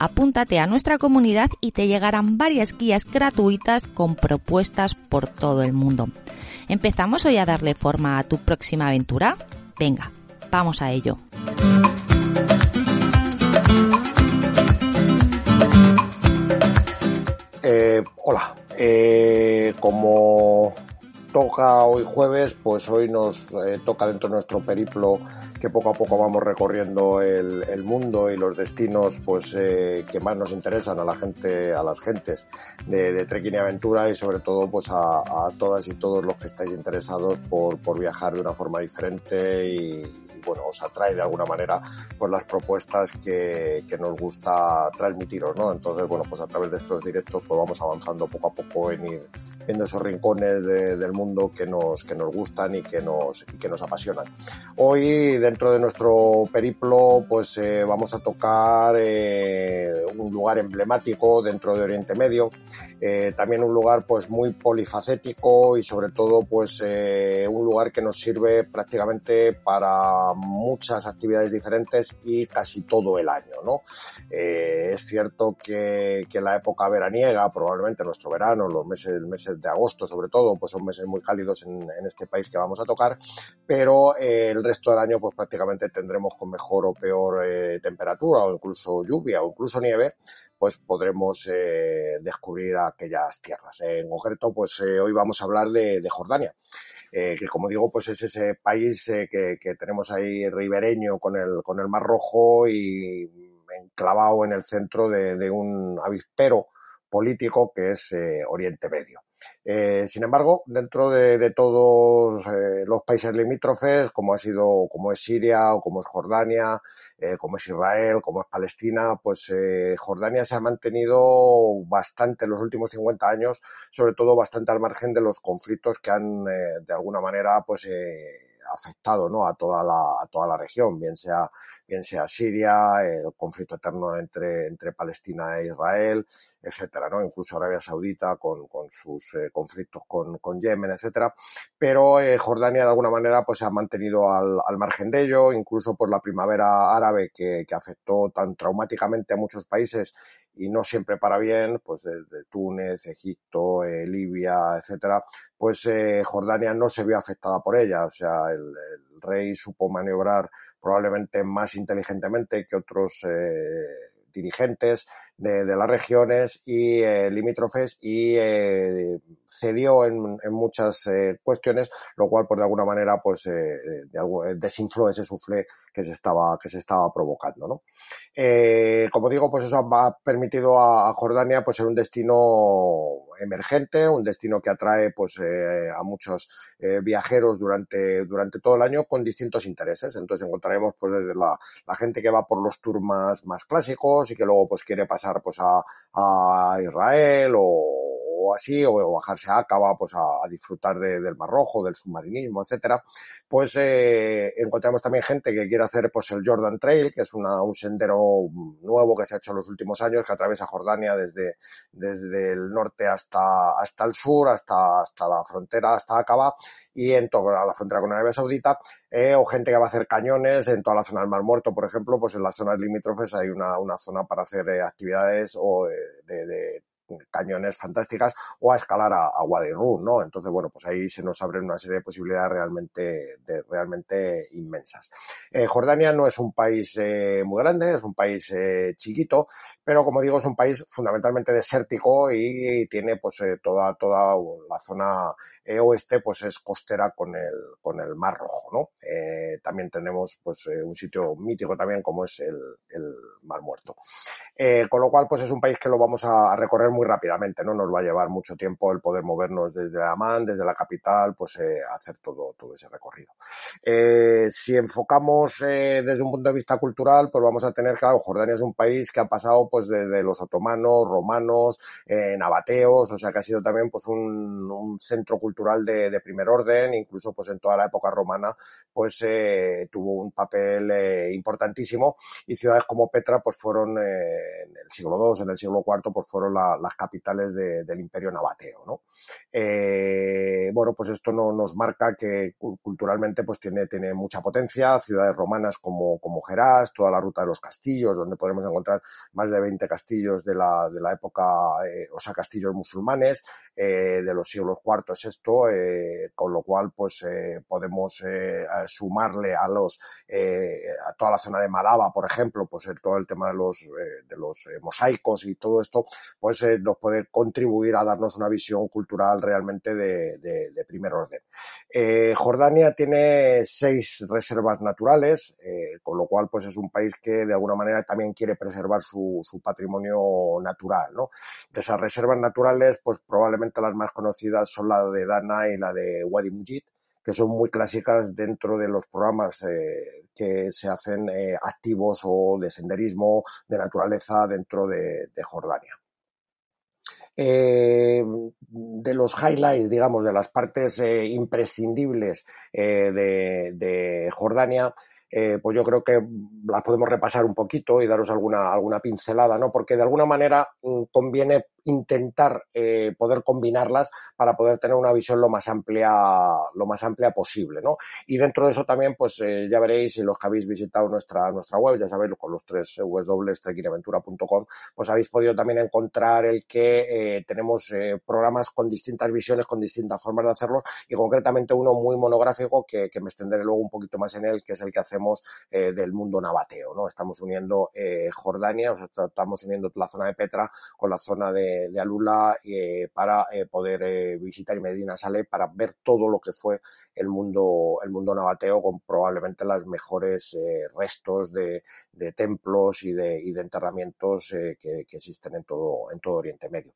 apúntate a nuestra comunidad y te llegarán varias guías gratuitas con propuestas por todo el mundo. ¿Empezamos hoy a darle forma a tu próxima aventura? Venga, vamos a ello. Eh, hola, eh, hoy jueves, pues hoy nos eh, toca dentro de nuestro periplo que poco a poco vamos recorriendo el, mundo y los destinos pues eh, que más nos interesan a la gente, a las gentes de, de trekking y aventura y sobre todo pues a, todas y todos los que estáis interesados por, por viajar de una forma diferente y, bueno, os atrae de alguna manera pues las propuestas que, que nos gusta transmitiros, ¿no? Entonces, bueno, pues a través de estos directos pues vamos avanzando poco a poco en ir en esos rincones del mundo que nos, que nos gustan y que nos, y que nos apasionan. Hoy, dentro de nuestro periplo, pues eh, vamos a tocar eh, un lugar emblemático dentro de Oriente Medio, eh, también un lugar pues muy polifacético y sobre todo pues un lugar que nos sirve prácticamente para muchas actividades diferentes y casi todo el año, ¿no? es cierto que, que la época veraniega, probablemente nuestro verano, los meses, meses de agosto sobre todo, pues son meses muy cálidos en, este país que vamos a tocar, pero eh, el resto del año pues prácticamente tendremos con mejor o peor eh, temperatura o incluso lluvia o incluso nieve, pues podremos eh, descubrir aquellas tierras. En concreto, pues hoy vamos a hablar de, Jordania. que como digo, pues es ese país que, tenemos ahí ribereño con el, con el Mar Rojo y enclavado en el centro de, un avispero político que es Oriente Medio. Eh, sin embargo, dentro de, todos eh, los países limítrofes, como ha sido, como es Siria o como es Jordania, eh, como es Israel, como es Palestina, pues Jordania se ha mantenido bastante en los últimos 50 años, sobre todo bastante al margen de los conflictos que han, de alguna manera, pues afectado ¿no? a toda la a toda la región bien sea bien sea Siria el conflicto eterno entre entre Palestina e Israel etcétera, ¿no? Incluso Arabia Saudita con, con sus eh, conflictos con, con, Yemen, etcétera. Pero eh, Jordania de alguna manera pues se ha mantenido al, al, margen de ello, incluso por la primavera árabe que, que afectó tan traumáticamente a muchos países y no siempre para bien, pues desde Túnez, Egipto, eh, Libia, etcétera, pues eh, Jordania no se vio afectada por ella. O sea, el, rey supo maniobrar probablemente más inteligentemente que otros eh, dirigentes de, las regiones y eh, limítrofes y eh, cedió en, muchas eh, cuestiones, lo cual por de alguna manera pues desinfló ese suflé que se estaba que se estaba provocando, ¿no? como digo, pues eso ha permitido a, Jordania pues ser un destino emergente, un destino que atrae pues a muchos viajeros durante durante todo el año con distintos intereses. Entonces encontraremos pues desde la, la gente que va por los tours más, más clásicos y que luego pues quiere pasar pues a, a Israel o, así, o, bajarse a Acaba pues a, disfrutar del Mar Rojo, del submarinismo, etcétera, pues eh, encontramos también gente que quiere hacer pues el Jordan Trail, que es una, un sendero nuevo que se ha hecho en los últimos años, que atraviesa Jordania desde, desde el norte hasta, hasta el sur, hasta, hasta la frontera, hasta Acaba, y en toda la frontera con Arabia Saudita, eh, o gente que va a hacer cañones en toda la zona del Mar Muerto, por ejemplo, pues en las zonas limítrofes hay una, una zona para hacer eh, actividades o de cañones fantásticas o a escalar a, a ¿no? Entonces, bueno, pues ahí se nos abren una serie de posibilidades realmente, realmente inmensas. Eh, Jordania no es un país eh, muy grande, es un país eh, chiquito, pero como digo, es un país fundamentalmente desértico y tiene pues eh, toda, toda la zona eh, oeste pues es costera con el, con el Mar Rojo, ¿no? Eh, también tenemos pues un sitio mítico también como es el, el Mar Muerto. con lo cual pues es un país que lo vamos a, recorrer muy rápidamente, ¿no? Nos va a llevar mucho tiempo el poder movernos desde Amán, desde la capital, pues hacer todo, todo ese recorrido. si enfocamos desde un punto de vista cultural, pues vamos a tener, claro, Jordania es un país que ha pasado pues pues desde los otomanos, romanos, eh, nabateos, o sea que ha sido también pues un, centro cultural de, primer orden, incluso pues en toda la época romana pues eh, tuvo un papel eh, importantísimo y ciudades como Petra pues fueron en el siglo II, en el siglo IV pues fueron la, las capitales de, del imperio nabateo, ¿no? Bueno, pues esto no, nos marca que culturalmente pues tiene, mucha potencia, ciudades romanas como, como Gerás, toda la ruta de los castillos, donde podemos encontrar más de 20 castillos de la, de la época, eh, o sea, castillos musulmanes, eh, de los siglos IV esto, eh, con lo cual pues podemos sumarle a los, a toda la zona de Malaba, por ejemplo, pues todo el tema de los, de los mosaicos y todo esto, pues nos puede contribuir a darnos una visión cultural realmente de primer orden. Jordania tiene seis reservas naturales, con lo cual pues es un país que de alguna manera también quiere preservar su, su patrimonio natural, ¿no? Esas reservas naturales, pues probablemente las más conocidas son la de Dana y la de Wadi Mujid, que son muy clásicas dentro de los programas eh, que se hacen eh, activos o de senderismo, de naturaleza dentro de, Jordania. Eh, de los highlights, digamos, de las partes imprescindibles de, Jordania, pues yo creo que las podemos repasar un poquito y daros alguna, alguna pincelada, ¿no? Porque de alguna manera mm, conviene intentar eh, poder combinarlas para poder tener una visión lo más amplia, lo más amplia posible, ¿no? Y dentro de eso también, pues eh, ya veréis, si los que habéis visitado nuestra, nuestra web, ya sabéis, con los tres www.trekkinaventura.com, pues habéis podido también encontrar el que eh, tenemos eh, programas con distintas visiones, con distintas formas de hacerlos, y concretamente uno muy monográfico que, que me extenderé luego un poquito más en él, que es el que hacemos eh, del mundo nabateo, ¿no? Estamos uniendo eh, Jordania, o sea, estamos uniendo la zona de Petra con la zona de de, Alula eh, para eh, poder eh, visitar Medina Sale para ver todo lo que fue el mundo, el mundo nabateo con probablemente los mejores restos de, de, templos y de, y de enterramientos que, existen en todo, en todo Oriente Medio.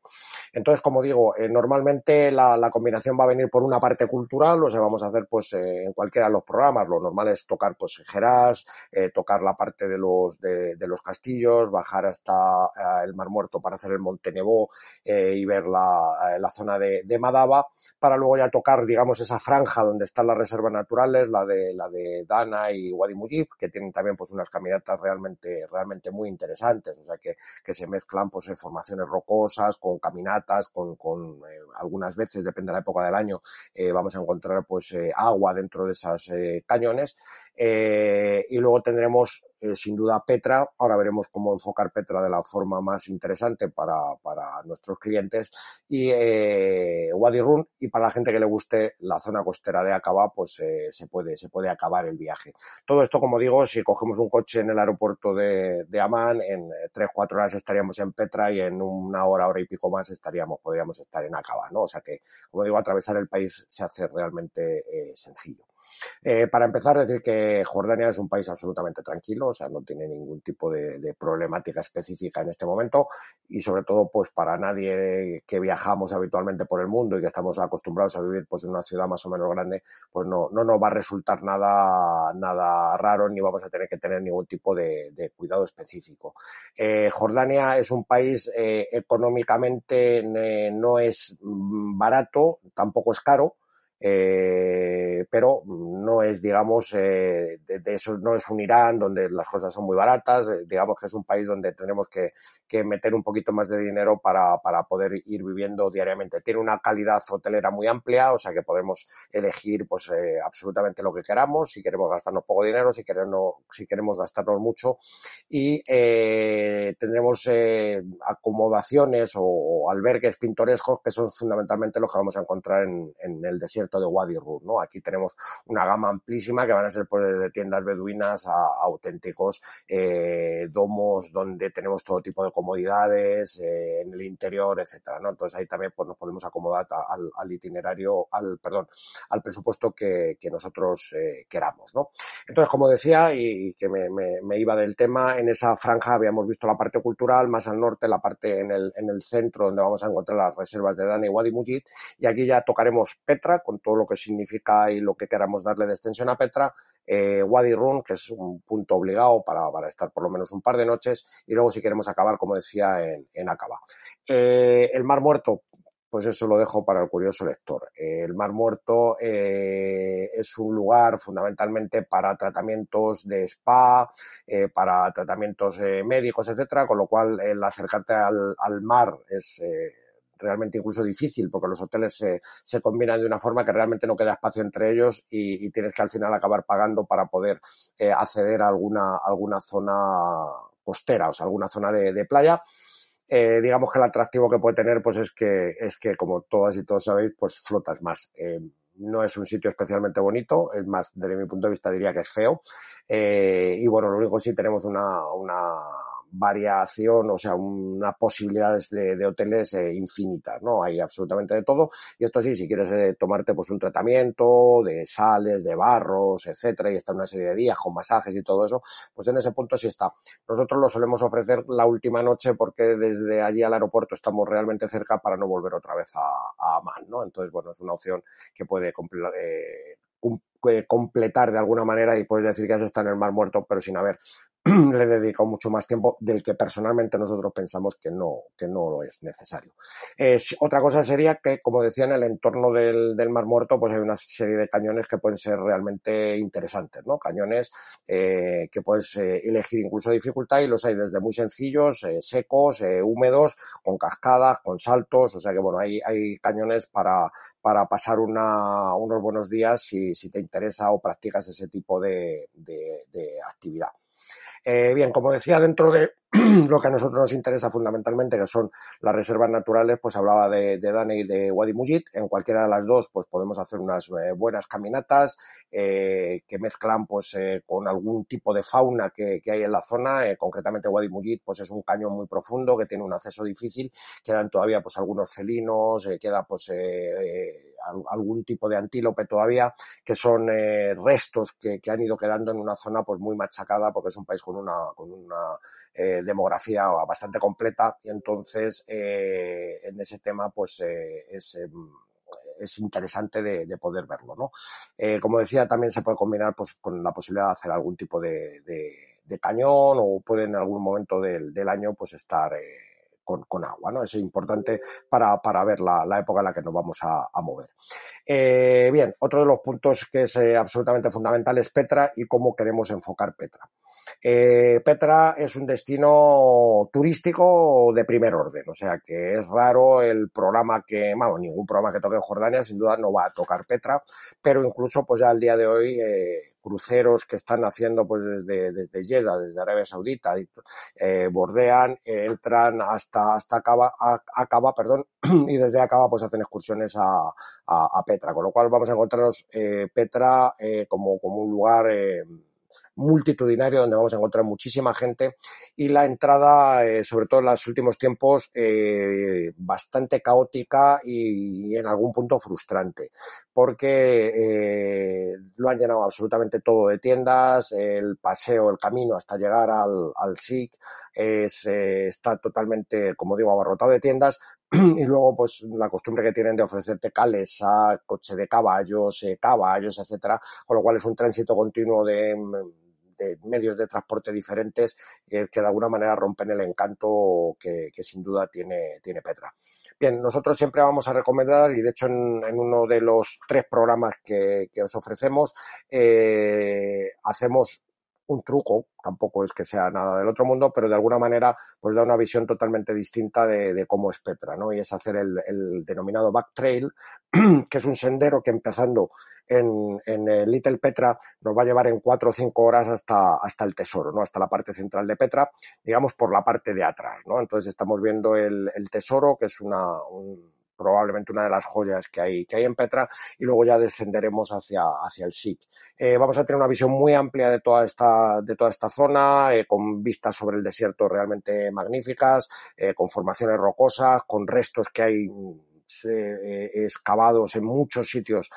Entonces, como digo, normalmente la, la, combinación va a venir por una parte cultural, o sea, vamos a hacer pues en cualquiera de los programas, lo normal es tocar pues Gerás, tocar la parte de los, de los castillos, bajar hasta el Mar Muerto para hacer el Monte Nebo eh, y ver la, eh, la zona de, de, Madaba, para luego ya tocar, digamos, esa franja donde están las reservas naturales, la de, la de Dana y Wadi Mujib, que tienen también pues unas caminatas realmente, realmente muy interesantes, o sea que, que se mezclan pues en formaciones rocosas, con caminatas, con, con eh, algunas veces, depende de la época del año, eh, vamos a encontrar pues eh, agua dentro de esas eh, cañones eh, y luego tendremos, eh, sin duda, Petra. Ahora veremos cómo enfocar Petra de la forma más interesante para, para nuestros clientes. Y eh, Wadi Rum, y para la gente que le guste la zona costera de Acaba, pues eh, se, puede, se puede acabar el viaje. Todo esto, como digo, si cogemos un coche en el aeropuerto de, de Amán, en 3-4 horas estaríamos en Petra y en una hora, hora y pico más estaríamos, podríamos estar en Acaba, ¿no? O sea que, como digo, atravesar el país se hace realmente eh, sencillo. Eh, para empezar, decir que Jordania es un país absolutamente tranquilo, o sea, no tiene ningún tipo de, problemática específica en este momento y sobre todo, pues para nadie que viajamos habitualmente por el mundo y que estamos acostumbrados a vivir pues en una ciudad más o menos grande, pues no, no nos va a resultar nada, nada raro ni vamos a tener que tener ningún tipo de, cuidado específico. Eh, Jordania es un país eh, económicamente eh, no es barato, tampoco es caro, eh, pero no es, digamos, eh, eso no es un Irán donde las cosas son muy baratas, eh, digamos que es un país donde tenemos que, meter un poquito más de dinero para, poder ir viviendo diariamente. Tiene una calidad hotelera muy amplia, o sea que podemos elegir pues absolutamente lo que queramos, si queremos gastarnos poco dinero, si queremos, si queremos gastarnos mucho y tendremos acomodaciones o, albergues pintorescos que son fundamentalmente los que vamos a encontrar en, en el desierto de Wadi Rum, ¿no? Aquí tenemos una gama amplísima que van a ser pues, desde tiendas beduinas a, auténticos eh, domos donde tenemos todo tipo de comodidades eh, en el interior, etcétera, ¿no? Entonces ahí también pues nos podemos acomodar al, itinerario, al perdón, al presupuesto que, nosotros eh, queramos, ¿no? Entonces, como decía, y que me, me, iba del tema, en esa franja habíamos visto la parte cultural, más al norte, la parte en el, en el centro, donde vamos a encontrar las reservas de Dana y Wadi Mujid, y aquí ya tocaremos Petra, con todo lo que significa y lo que queramos darle de extensión a Petra, eh, Wadi Run, que es un punto obligado para, para, estar por lo menos un par de noches, y luego si queremos acabar, como decía, en, en Acaba. Eh, el Mar Muerto, pues eso lo dejo para el curioso lector. el Mar Muerto eh, es un lugar fundamentalmente para tratamientos de spa, eh, para tratamientos eh, médicos, etcétera, con lo cual el acercarte al, al mar es realmente incluso difícil porque los hoteles se, se, combinan de una forma que realmente no queda espacio entre ellos y, y tienes que al final acabar pagando para poder acceder a alguna, alguna zona costera, o sea, alguna zona de, de playa. Eh, digamos que el atractivo que puede tener pues es que, es que como todas y todos sabéis, pues flotas más. Eh, no es un sitio especialmente bonito, es más, desde mi punto de vista diría que es feo. Eh, y bueno, lo único sí tenemos una, una variación, o sea, una posibilidades de, hoteles eh, infinitas, ¿no? Hay absolutamente de todo. Y esto sí, si quieres eh, tomarte pues un tratamiento de sales, de barros, etcétera, y está una serie de días con masajes y todo eso, pues en ese punto sí está. Nosotros lo solemos ofrecer la última noche porque desde allí al aeropuerto estamos realmente cerca para no volver otra vez a, a Amman, ¿no? Entonces, bueno, es una opción que puede eh, completar de alguna manera y puedes decir que has estado en el mar muerto, pero sin haber le dedicado mucho más tiempo del que personalmente nosotros pensamos que no, que no lo es necesario. otra cosa sería que, como decía, en el entorno del, del, Mar Muerto, pues hay una serie de cañones que pueden ser realmente interesantes, ¿no? Cañones eh, que puedes eh, elegir incluso dificultad y los hay desde muy sencillos, eh, secos, eh, húmedos, con cascadas, con saltos, o sea que bueno, hay, hay cañones para, para pasar unos buenos días si, te interesa o practicas ese tipo de actividad. Eh, bien, como decía, dentro de lo que a nosotros nos interesa fundamentalmente, que son las reservas naturales, pues hablaba de, de Dane y de Wadi Mujid. En cualquiera de las dos, pues podemos hacer unas eh, buenas caminatas eh, que mezclan pues eh, con algún tipo de fauna que, que hay en la zona. Eh, concretamente Wadi Mujid, pues es un cañón muy profundo que tiene un acceso difícil. Quedan todavía pues algunos felinos, eh, queda pues eh, algún tipo de antílope todavía, que son eh, restos que, que, han ido quedando en una zona pues muy machacada porque es un país con una, con una eh, demografía bastante completa y entonces eh, en ese tema pues eh, es es interesante de, de, poder verlo, ¿no? Como decía, también se puede combinar pues, con la posibilidad de hacer algún tipo de, cañón o puede en algún momento del, año pues estar con, con, agua, ¿no? Es importante para, para ver la, la, época en la que nos vamos a, mover. Bien, otro de los puntos que es absolutamente fundamental es Petra y cómo queremos enfocar Petra. Eh, Petra es un destino turístico de primer orden, o sea que es raro el programa que, bueno, ningún programa que toque Jordania sin duda no va a tocar Petra, pero incluso pues ya al día de hoy eh, cruceros que están haciendo pues desde, desde Jeddah, desde Arabia Saudita, eh, bordean, entran hasta, hasta Acaba, Acaba, perdón, y desde Acaba pues hacen excursiones a, a, a Petra, con lo cual vamos a encontrarnos Petra como, como un lugar multitudinario donde vamos a encontrar muchísima gente y la entrada, eh, sobre todo en los últimos tiempos, eh, bastante caótica y, en algún punto frustrante porque eh, lo han llenado absolutamente todo de tiendas, el paseo, el camino hasta llegar al, al SIC es, está totalmente, como digo, abarrotado de tiendas y luego pues la costumbre que tienen de ofrecerte cales a coche de caballos, caballos, etcétera, con lo cual es un tránsito continuo de de medios de transporte diferentes que, de alguna manera rompen el encanto que, que, sin duda tiene, tiene Petra. Bien, nosotros siempre vamos a recomendar, y de hecho en, en uno de los tres programas que, que os ofrecemos, eh, hacemos un truco, tampoco es que sea nada del otro mundo, pero de alguna manera pues da una visión totalmente distinta de, de cómo es Petra, ¿no? Y es hacer el, el denominado back trail, que es un sendero que empezando en, en Little Petra nos va a llevar en cuatro o cinco horas hasta, hasta el tesoro, ¿no? Hasta la parte central de Petra, digamos por la parte de atrás, ¿no? Entonces estamos viendo el, el tesoro, que es una, un, probablemente una de las joyas que hay, que hay en Petra, y luego ya descenderemos hacia, hacia el SIC. Eh, vamos a tener una visión muy amplia de toda esta, de toda esta zona, eh, con vistas sobre el desierto realmente magníficas, eh, con formaciones rocosas, con restos que hay excavados en muchos sitios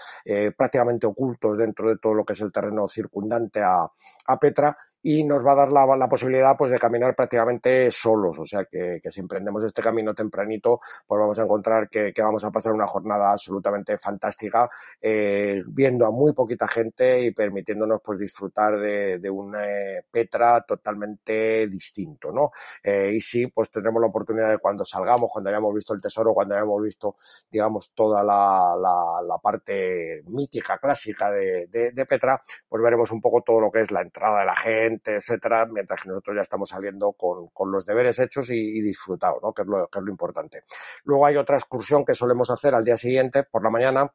prácticamente ocultos dentro de todo lo que es el terreno circundante a, a Petra y nos va a dar la, posibilidad pues de caminar prácticamente solos, o sea que, si emprendemos este camino tempranito pues vamos a encontrar que, vamos a pasar una jornada absolutamente fantástica eh, viendo a muy poquita gente y permitiéndonos pues disfrutar de, de un eh, Petra totalmente distinto, ¿no? Eh, y sí, pues tendremos la oportunidad de cuando salgamos, cuando hayamos visto el tesoro, cuando hayamos visto, digamos, toda la, la, parte mítica, clásica de, de Petra, pues veremos un poco todo lo que es la entrada de la gente, etcétera, mientras que nosotros ya estamos saliendo con, con los deberes hechos y, y disfrutados, ¿no? Que es, lo, que es lo importante. Luego hay otra excursión que solemos hacer al día siguiente, por la mañana,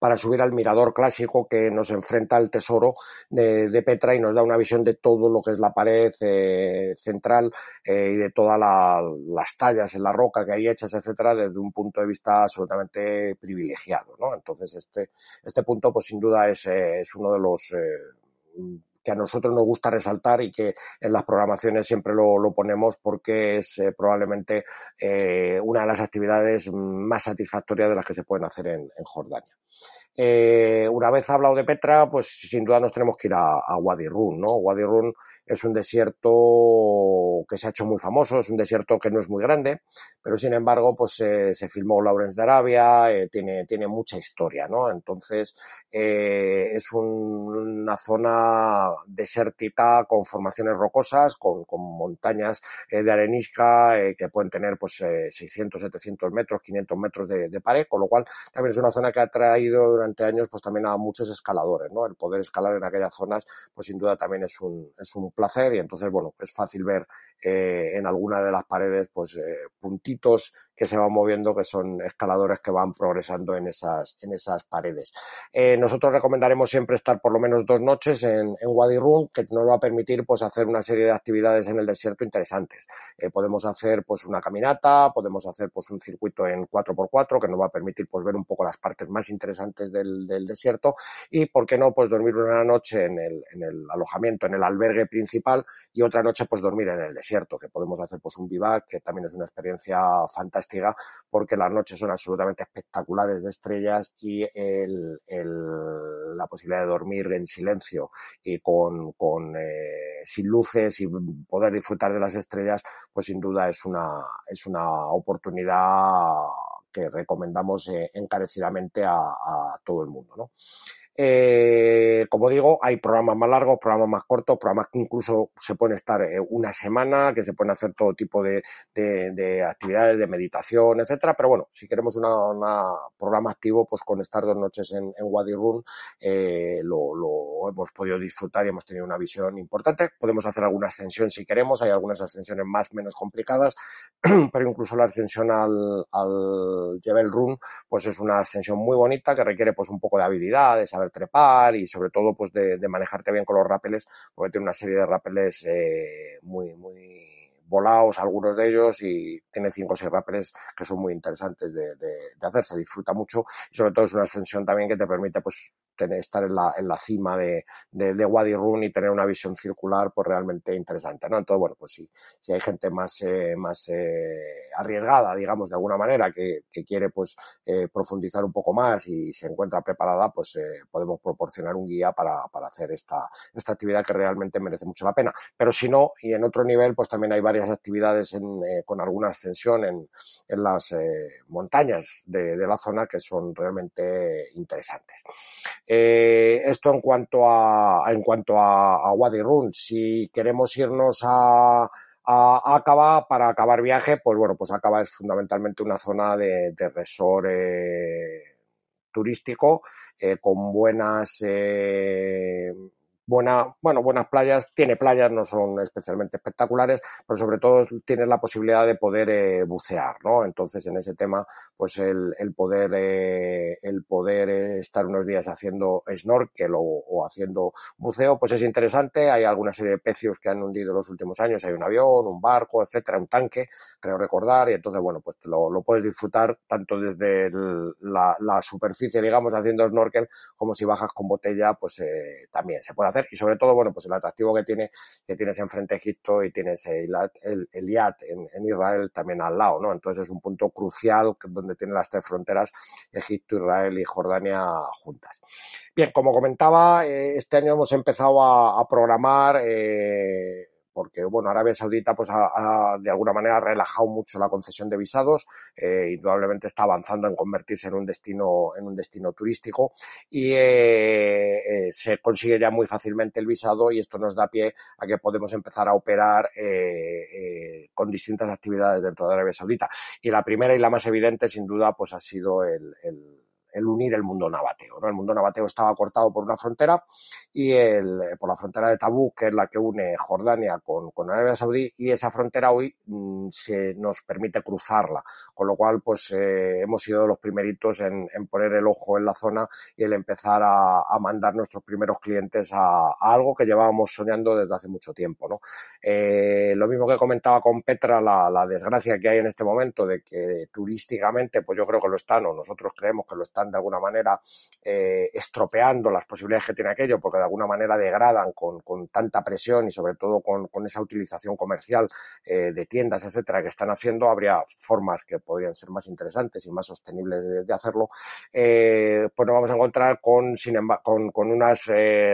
para subir al mirador clásico que nos enfrenta al tesoro de, Petra y nos da una visión de todo lo que es la pared eh, central eh, y de todas la, las tallas en la roca que hay hechas, etcétera, desde un punto de vista absolutamente privilegiado, ¿no? Entonces este, este punto, pues sin duda es, eh, es uno de los que a nosotros nos gusta resaltar y que en las programaciones siempre lo, ponemos porque es eh, probablemente eh, una de las actividades más satisfactorias de las que se pueden hacer en, Jordania. Eh, una vez hablado de Petra, pues sin duda nos tenemos que ir a, a Wadi Rum, ¿no? Wadi Rum es un desierto que se ha hecho muy famoso, es un desierto que no es muy grande, pero sin embargo, pues eh, se filmó Lawrence de Arabia, tiene, tiene mucha historia, ¿no? Entonces, eh, es un, una zona desértica con formaciones rocosas, con, con montañas eh, de arenisca eh, que pueden tener pues 600, 700 metros, 500 metros de, de, pared, con lo cual también es una zona que ha traído durante años pues también a muchos escaladores, ¿no? El poder escalar en aquellas zonas, pues sin duda también es un, es un placer y entonces, bueno, es fácil ver en alguna de las paredes, pues puntitos que se van moviendo, que son escaladores que van progresando en esas, en esas paredes. Nosotros recomendaremos siempre estar por lo menos dos noches en, Wadi Rum, que nos va a permitir pues hacer una serie de actividades en el desierto interesantes. Eh, podemos hacer pues una caminata, podemos hacer pues un circuito en 4x4 que nos va a permitir pues ver un poco las partes más interesantes del, desierto y, ¿por qué no?, pues dormir una noche en el, en el alojamiento, en el albergue principal y otra noche pues dormir en el desierto, que podemos hacer pues un bivac, que también es una experiencia fantástica porque las noches son absolutamente espectaculares de estrellas y el, el, la posibilidad de dormir en silencio y con, con eh, sin luces y poder disfrutar de las estrellas, pues sin duda es una, es una oportunidad que recomendamos eh, encarecidamente a, a, todo el mundo. ¿no? Eh, como digo, hay programas más largos, programas más cortos, programas que incluso se pueden estar eh, una semana, que se pueden hacer todo tipo de, de, de actividades de meditación, etcétera. Pero bueno, si queremos un programa activo, pues con estar dos noches en, Wadi Rum eh, lo, hemos podido disfrutar y hemos tenido una visión importante. Podemos hacer alguna ascensión si queremos, hay algunas ascensiones más menos complicadas, pero incluso la ascensión al, al Jebel Rum, pues es una ascensión muy bonita que requiere pues un poco de habilidad, de saber trepar y sobre todo pues de, de manejarte bien con los rápeles, porque tiene una serie de rápeles eh, muy, muy volados algunos de ellos y tiene cinco o seis rápeles que son muy interesantes de, de, hacer, se disfruta mucho y sobre todo es una ascensión también que te permite pues tener, estar en la, en la cima de, de, Wadi Rum y tener una visión circular pues realmente interesante, ¿no? Entonces, bueno, pues si, si hay gente más, eh, más eh, arriesgada, digamos, de alguna manera, que, que quiere pues eh, profundizar un poco más y se encuentra preparada, pues eh, podemos proporcionar un guía para, para hacer esta, esta actividad que realmente merece mucho la pena. Pero si no, y en otro nivel, pues también hay varias actividades en, eh, con alguna ascensión en, en las eh, montañas de, de la zona que son realmente interesantes. Eh, esto en cuanto a, en cuanto a, a Wadi Rum. Si queremos irnos a, a, Acaba para acabar viaje, pues bueno, pues Acaba es fundamentalmente una zona de, de resort eh, turístico eh, con buenas eh, buena, bueno, buenas playas, tiene playas, no son especialmente espectaculares, pero sobre todo tienes la posibilidad de poder eh, bucear, ¿no? Entonces, en ese tema, pues el, el poder, eh, el poder estar unos días haciendo snorkel o, o, haciendo buceo, pues es interesante. Hay alguna serie de pecios que han hundido los últimos años, hay un avión, un barco, etcétera, un tanque, creo recordar, y entonces, bueno, pues lo, lo puedes disfrutar tanto desde la, la, superficie, digamos, haciendo snorkel, como si bajas con botella, pues eh, también se puede hacer y sobre todo, bueno, pues el atractivo que tiene, que tienes enfrente Egipto y tienes el, el, en, Israel también al lado, ¿no? Entonces es un punto crucial donde tiene las tres fronteras, Egipto, Israel y Jordania juntas. Bien, como comentaba, eh, este año hemos empezado a, programar eh, porque bueno, Arabia Saudita pues ha, de alguna manera relajado mucho la concesión de visados, eh, indudablemente está avanzando en convertirse en un destino en un destino turístico y eh, eh, se consigue ya muy fácilmente el visado y esto nos da pie a que podemos empezar a operar con distintas actividades dentro de Arabia Saudita. Y la primera y la más evidente sin duda pues ha sido el el unir el mundo nabateo. ¿no? El mundo nabateo estaba cortado por una frontera y el, por la frontera de Tabú, que es la que une Jordania con, con Arabia Saudí, y esa frontera hoy mm, se nos permite cruzarla, con lo cual pues eh, hemos sido los primeritos en, en, poner el ojo en la zona y el empezar a, a mandar nuestros primeros clientes a, algo que llevábamos soñando desde hace mucho tiempo. ¿no? Eh, lo mismo que comentaba con Petra, la, la desgracia que hay en este momento de que turísticamente, pues yo creo que lo están, o nosotros creemos que lo están de alguna manera eh, estropeando las posibilidades que tiene aquello, porque de alguna manera degradan con, tanta presión y sobre todo con, esa utilización comercial eh, de tiendas, etcétera, que están haciendo, habría formas que podrían ser más interesantes y más sostenibles de, hacerlo. Eh, pues nos vamos a encontrar con, sin con, con unas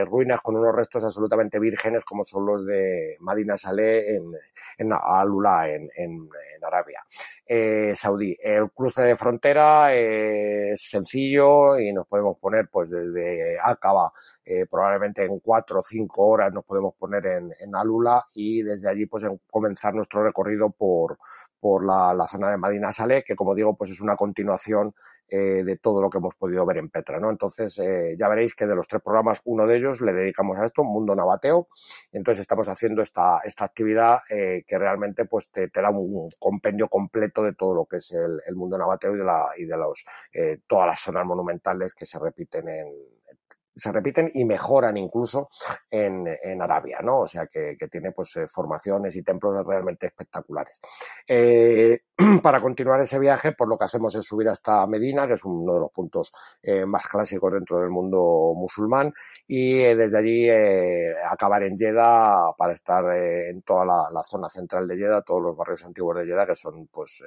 ruinas, con unos restos absolutamente vírgenes como son los de Madina Saleh en, en Alula, en, en, Arabia eh, Saudí. El cruce de frontera es sencillo y nos podemos poner pues desde Aqaba, eh, probablemente en cuatro o cinco horas nos podemos poner en, en Alula y desde allí pues comenzar nuestro recorrido por, por la, la, zona de Madina Saleh, que como digo, pues es una continuación eh, de todo lo que hemos podido ver en Petra, ¿no? Entonces, eh, ya veréis que de los tres programas, uno de ellos le dedicamos a esto, Mundo Nabateo. Entonces, estamos haciendo esta, esta actividad eh, que realmente pues te, te, da un compendio completo de todo lo que es el, el mundo nabateo y de, la, y de los, eh, todas las zonas monumentales que se repiten en, se repiten y mejoran incluso en, en Arabia, ¿no? O sea que, que tiene pues eh, formaciones y templos realmente espectaculares. Eh, para continuar ese viaje, pues lo que hacemos es subir hasta Medina, que es uno de los puntos eh, más clásicos dentro del mundo musulmán, y eh, desde allí eh, acabar en Jeddah para estar eh, en toda la, la, zona central de Jeddah, todos los barrios antiguos de Jeddah, que son pues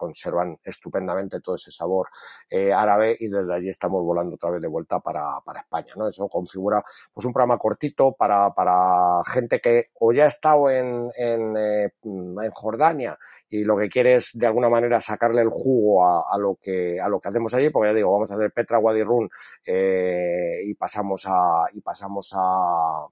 conservan estupendamente todo ese sabor eh, árabe y desde allí estamos volando otra vez de vuelta para, para España, ¿no? Eso configura pues un programa cortito para, para gente que o ya ha estado en, en, eh, en Jordania y lo que quiere es de alguna manera sacarle el jugo a, a, lo que a lo que hacemos allí porque ya digo vamos a hacer Petra Wadi Run eh, y pasamos a y pasamos a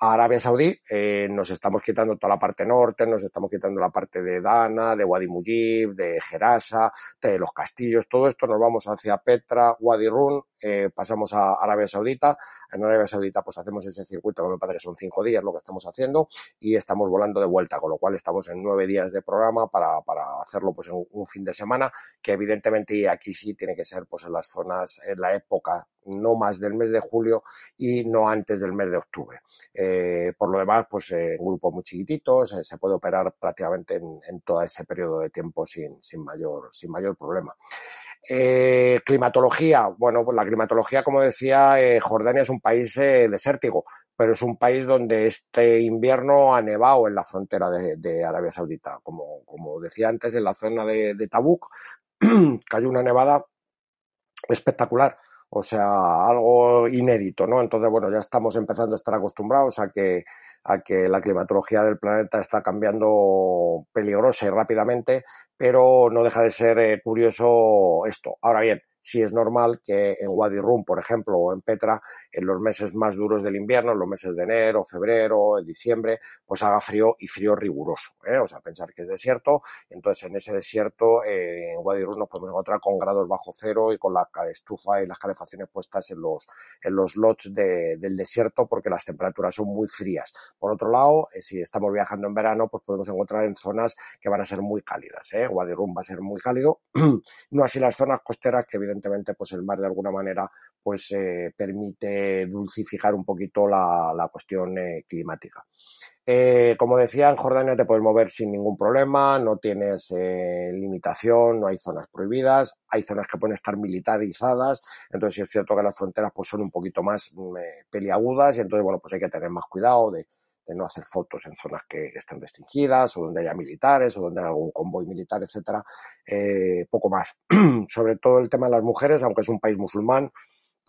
a Arabia Saudí, eh, nos estamos quitando toda la parte norte, nos estamos quitando la parte de Dana, de Wadi Mujib, de Gerasa, de los castillos, todo esto nos vamos hacia Petra, Wadi Run, eh, pasamos a Arabia Saudita, en Arabia Saudita pues hacemos ese circuito que me parece que son cinco días lo que estamos haciendo y estamos volando de vuelta, con lo cual estamos en nueve días de programa para, para hacerlo pues en un fin de semana, que evidentemente aquí sí tiene que ser pues en las zonas, en la época no más del mes de julio y no antes del mes de octubre. Eh, por lo demás, pues eh, en grupos muy chiquititos, eh, se puede operar prácticamente en, en, todo ese periodo de tiempo sin, sin, mayor, sin mayor problema. Eh, climatología, bueno, pues la climatología, como decía, eh, Jordania es un país eh, desértico, pero es un país donde este invierno ha nevado en la frontera de, Arabia Saudita. Como, como, decía antes, en la zona de, de Tabuk cayó una nevada espectacular. O sea, algo inédito, ¿no? Entonces, bueno, ya estamos empezando a estar acostumbrados a que a que la climatología del planeta está cambiando peligrosa y rápidamente, pero no deja de ser eh, curioso esto. Ahora bien, sí es normal que en Wadi Rum, por ejemplo, o en Petra, en los meses más duros del invierno, en los meses de enero, febrero, diciembre, pues haga frío y frío riguroso. ¿eh? O sea, pensar que es desierto, entonces en ese desierto, eh, en Wadi Rum nos podemos encontrar con grados bajo cero y con la estufa y las calefacciones puestas en los, en los lots de, del desierto porque las temperaturas son muy frías. Por otro lado, eh, si estamos viajando en verano, pues podemos encontrar en zonas que van a ser muy cálidas. ¿eh? Wadi Rum va a ser muy cálido, no así las zonas costeras que evidentemente pues el mar de alguna manera pues eh, permite dulcificar un poquito la, la cuestión eh, climática. Eh, como decía, en Jordania te puedes mover sin ningún problema, no tienes limitación, no hay zonas prohibidas, hay zonas que pueden estar militarizadas, entonces es cierto que las fronteras pues son un poquito más mm, peliagudas y entonces bueno pues hay que tener más cuidado de, de no hacer fotos en zonas que estén restringidas o donde haya militares o donde haya algún convoy militar, etcétera, eh, poco más. Sobre todo el tema de las mujeres, aunque es un país musulmán,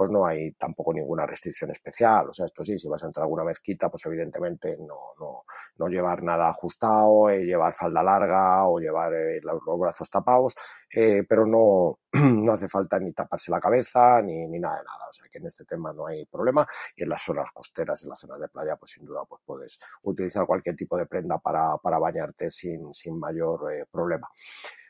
pues no hay tampoco ninguna restricción especial. O sea, esto sí, si vas a entrar a alguna mezquita, pues evidentemente no, no, no llevar nada ajustado, eh, llevar falda larga o llevar eh, los, brazos tapados, eh, pero no, no hace falta ni taparse la cabeza ni, ni nada de nada. O sea, que en este tema no hay problema. Y en las zonas costeras, en las zonas de playa, pues sin duda pues puedes utilizar cualquier tipo de prenda para, para bañarte sin, sin mayor problema.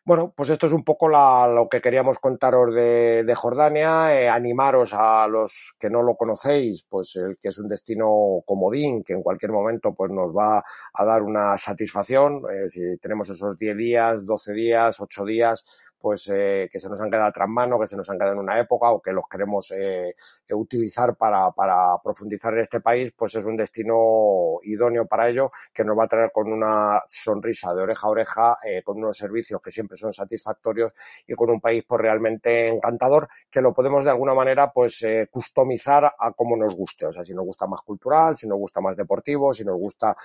Bueno, pues esto es un poco la, lo que queríamos contaros de, de Jordania. Eh, animaros a los que no lo conocéis, pues el que es un destino comodín, que en cualquier momento pues nos va a dar una satisfacción. Si tenemos esos 10 días, 12 días, 8 días, pues eh, que se nos han quedado tras mano, que se nos han quedado en una época o que los queremos eh, utilizar para, para profundizar en este país, pues es un destino idóneo para ello, que nos va a traer con una sonrisa de oreja a oreja, eh, con unos servicios que siempre son satisfactorios y con un país pues realmente encantador, que lo podemos de alguna manera pues eh, customizar a como nos guste, o sea, si nos gusta más cultural, si nos gusta más deportivo, si nos gusta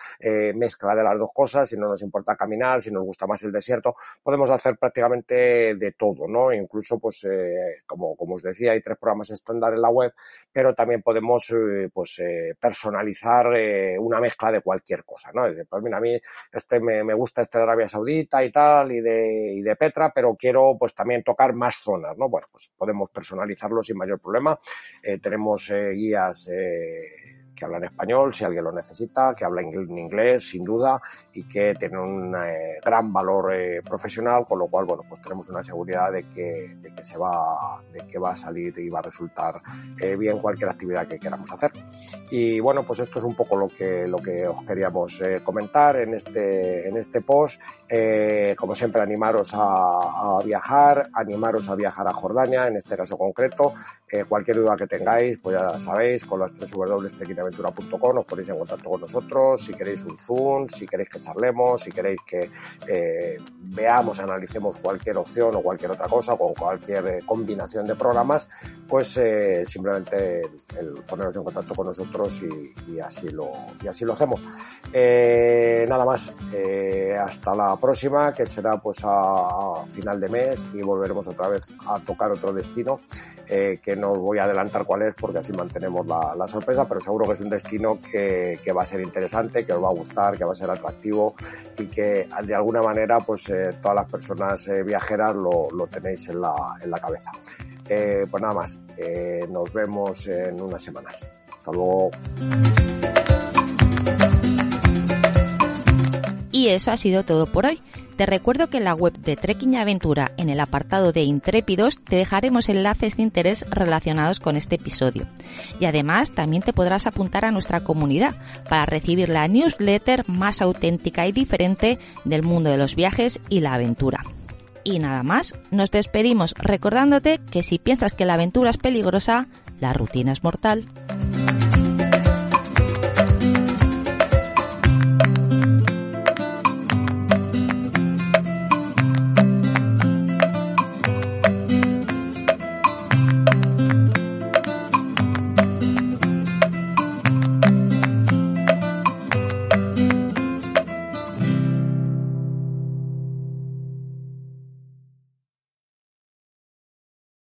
mezcla de las dos cosas, si no nos importa caminar, si nos gusta más el desierto, podemos hacer prácticamente de, todo, ¿no? Incluso, pues, eh, como, como os decía, hay tres programas estándar en la web, pero también podemos, eh, pues, eh, personalizar una mezcla de cualquier cosa, ¿no? Decir, pues mira, a mí este me, me, gusta este de Arabia Saudita y tal, y de, y de Petra, pero quiero, pues, también tocar más zonas, ¿no? Bueno, pues podemos personalizarlo sin mayor problema. Tenemos guías que hablan español, si alguien lo necesita, que habla en inglés, sin duda, y que tiene un eh, gran valor eh, profesional, con lo cual, bueno, pues tenemos una seguridad de que, de que se va, de que va a salir y va a resultar eh, bien cualquier actividad que queramos hacer. Y bueno, pues esto es un poco lo que, lo que os queríamos eh, comentar en este, en este post. Eh, como siempre, animaros a, a, viajar, animaros a viajar a Jordania, en este caso concreto. Eh, cualquier duda que tengáis, pues ya sabéis, con las tres www.trequinaventura.com os ponéis en contacto con nosotros. Si queréis un Zoom, si queréis que charlemos, si queréis que eh, veamos, analicemos cualquier opción o cualquier otra cosa, o cualquier eh, combinación de programas, pues eh, simplemente el, poneros en contacto con nosotros y, así, lo, y así lo hacemos. Nada más, hasta la próxima, que será pues a, final de mes y volveremos otra vez a tocar otro destino. Que no os voy a adelantar cuál es porque así mantenemos la, sorpresa, pero seguro que es un destino que, que, va a ser interesante, que os va a gustar, que va a ser atractivo y que de alguna manera pues eh, todas las personas eh, viajeras lo, lo, tenéis en la, en la cabeza. Eh, pues nada más, nos vemos en unas semanas. Hasta luego. Y eso ha sido todo por hoy. Te recuerdo que en la web de Trekking Aventura, en el apartado de Intrépidos, te dejaremos enlaces de interés relacionados con este episodio. Y además también te podrás apuntar a nuestra comunidad para recibir la newsletter más auténtica y diferente del mundo de los viajes y la aventura. Y nada más, nos despedimos recordándote que si piensas que la aventura es peligrosa, la rutina es mortal.